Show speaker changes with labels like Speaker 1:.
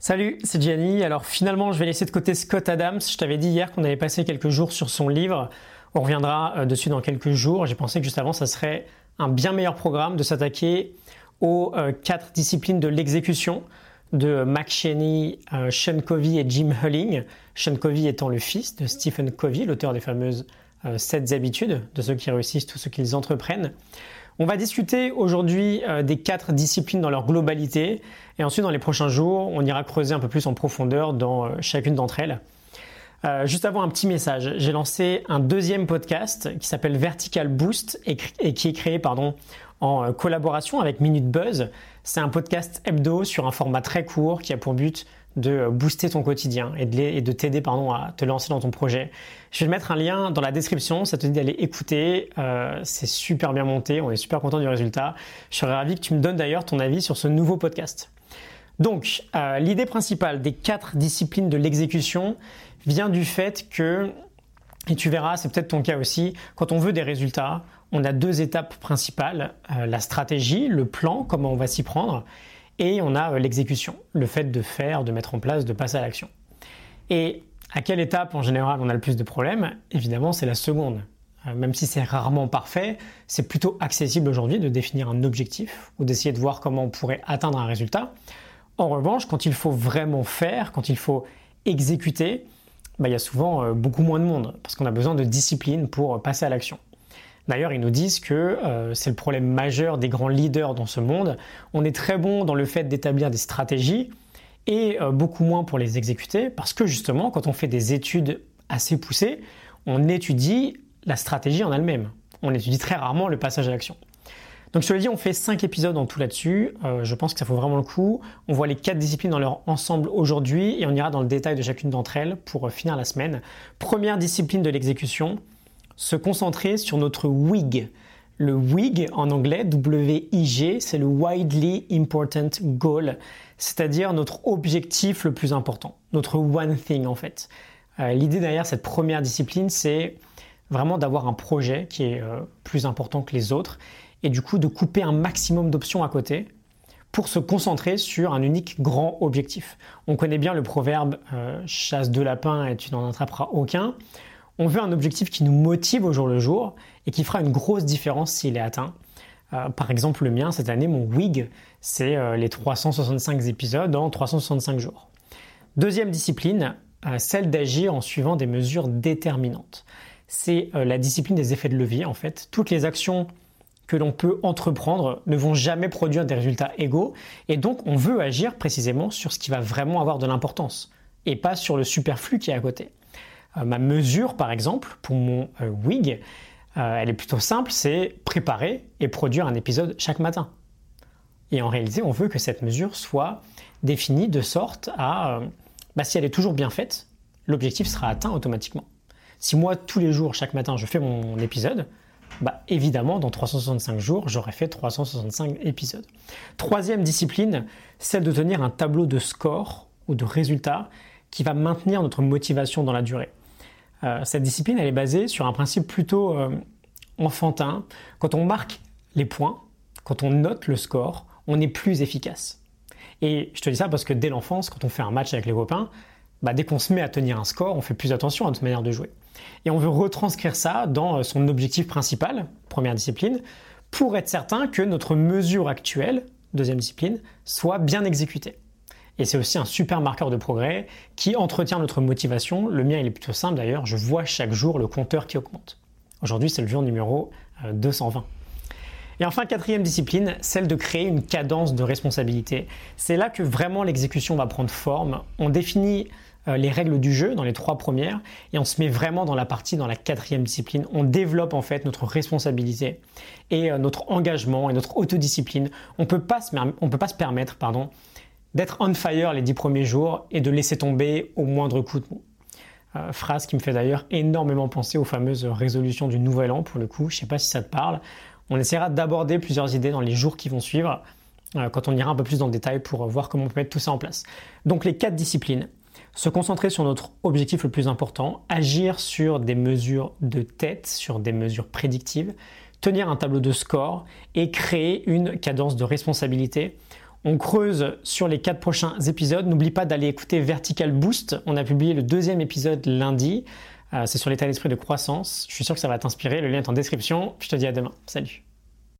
Speaker 1: Salut, c'est Gianni. Alors finalement, je vais laisser de côté Scott Adams. Je t'avais dit hier qu'on avait passé quelques jours sur son livre. On reviendra euh, dessus dans quelques jours. J'ai pensé que juste avant, ça serait un bien meilleur programme de s'attaquer aux euh, quatre disciplines de l'exécution de Mac Cheney, euh, Sean Covey et Jim Hulling. Sean Covey étant le fils de Stephen Covey, l'auteur des fameuses 7 habitudes de ceux qui réussissent, tous ceux qu'ils entreprennent. On va discuter aujourd'hui euh, des quatre disciplines dans leur globalité et ensuite dans les prochains jours, on ira creuser un peu plus en profondeur dans euh, chacune d'entre elles. Euh, juste avant un petit message, j'ai lancé un deuxième podcast qui s'appelle Vertical Boost et, qui est créé en collaboration avec Minute Buzz. C'est un podcast hebdo sur un format très court qui a pour but de booster ton quotidien et de t'aider pardon à te lancer dans ton projet. Je vais mettre un lien dans la description, ça te dit d'aller écouter. Euh, c'est super bien monté, on est super content du résultat. Je serais ravi que tu me donnes d'ailleurs ton avis sur ce nouveau podcast. Donc, euh, l'idée principale des quatre disciplines de l'exécution vient du fait que, et tu verras, c'est peut-être ton cas aussi, quand on veut des résultats, on a deux étapes principales, euh, la stratégie, le plan, comment on va s'y prendre, et on a euh, l'exécution, le fait de faire, de mettre en place, de passer à l'action. Et à quelle étape en général on a le plus de problèmes? Évidemment, c'est la seconde. Euh, même si c'est rarement parfait, c'est plutôt accessible aujourd'hui de définir un objectif ou d'essayer de voir comment on pourrait atteindre un résultat. En revanche, quand il faut vraiment faire, quand il faut exécuter, bah, il y a souvent euh, beaucoup moins de monde parce qu'on a besoin de discipline pour passer à l'action. D'ailleurs, ils nous disent que euh, c'est le problème majeur des grands leaders dans ce monde. On est très bon dans le fait d'établir des stratégies et euh, beaucoup moins pour les exécuter parce que justement, quand on fait des études assez poussées, on étudie la stratégie en elle-même. On étudie très rarement le passage à l'action. Donc je dit, on fait 5 épisodes en tout là-dessus. Euh, je pense que ça vaut vraiment le coup. On voit les 4 disciplines dans leur ensemble aujourd'hui et on ira dans le détail de chacune d'entre elles pour finir la semaine. Première discipline de l'exécution, se concentrer sur notre WIG. Le WIG en anglais, W-I-G, c'est le Widely Important Goal, c'est-à-dire notre objectif le plus important, notre one thing en fait. Euh, l'idée derrière cette première discipline, c'est vraiment d'avoir un projet qui est euh, plus important que les autres et du coup de couper un maximum d'options à côté pour se concentrer sur un unique grand objectif. On connaît bien le proverbe euh, chasse deux lapins et tu n'en attraperas aucun. On veut un objectif qui nous motive au jour le jour et qui fera une grosse différence s'il est atteint. Euh, par exemple, le mien, cette année, mon WIG, c'est euh, les 365 épisodes en 365 jours. Deuxième discipline, euh, celle d'agir en suivant des mesures déterminantes. C'est la discipline des effets de levier, en fait. Toutes les actions que l'on peut entreprendre ne vont jamais produire des résultats égaux, et donc on veut agir précisément sur ce qui va vraiment avoir de l'importance, et pas sur le superflu qui est à côté. Euh, ma mesure, par exemple, pour mon euh, wig, euh, elle est plutôt simple, c'est préparer et produire un épisode chaque matin. Et en réalité, on veut que cette mesure soit définie de sorte à, bah, si elle est toujours bien faite, l'objectif sera atteint automatiquement. Si moi, tous les jours, chaque matin, je fais mon épisode, bah, évidemment, dans 365 jours, j'aurai fait 365 épisodes. Troisième discipline, celle de tenir un tableau de score ou de résultats qui va maintenir notre motivation dans la durée. Euh, cette discipline, elle est basée sur un principe plutôt euh, enfantin. Quand on marque les points, quand on note le score, on est plus efficace. Et je te dis ça parce que dès l'enfance, quand on fait un match avec les copains, bah, dès qu'on se met à tenir un score, on fait plus attention à notre manière de jouer. Et on veut retranscrire ça dans euh, son objectif principal, première discipline, pour être certain que notre mesure actuelle, deuxième discipline, soit bien exécutée. Et c'est aussi un super marqueur de progrès qui entretient notre motivation. Le mien, il est plutôt simple d'ailleurs. Je vois chaque jour le compteur qui augmente. Aujourd'hui, c'est le jour numéro 220. Euh, Et enfin, quatrième discipline, celle de créer une cadence de responsabilité. C'est là que vraiment l'exécution va prendre forme. On définit euh, les règles du jeu dans les trois premières et on se met vraiment dans la partie, dans la quatrième discipline. On développe en fait notre responsabilité et euh, notre engagement et notre autodiscipline. On ne peut pas se permettre pardon, d'être on fire les dix premiers jours et de laisser tomber au moindre coup de mou. Euh, phrase qui me fait d'ailleurs énormément penser aux fameuses résolutions du nouvel an pour le coup. Je ne sais pas si ça te parle. On essaiera d'aborder plusieurs idées dans les jours qui vont suivre euh, quand on ira un peu plus dans le détail pour voir comment on peut mettre tout ça en place. Donc les quatre disciplines. Se concentrer sur notre objectif le plus important, agir sur des mesures de tête, sur des mesures prédictives, tenir un tableau de score et créer une cadence de responsabilité On creuse sur les quatre prochains épisodes. N'oublie pas d'aller écouter Vertical Boost. On a publié le deuxième épisode lundi. Euh, c'est sur l'état d'esprit de croissance. Je suis sûr que ça va t'inspirer. Le lien est en description. Je te dis à demain. Salut.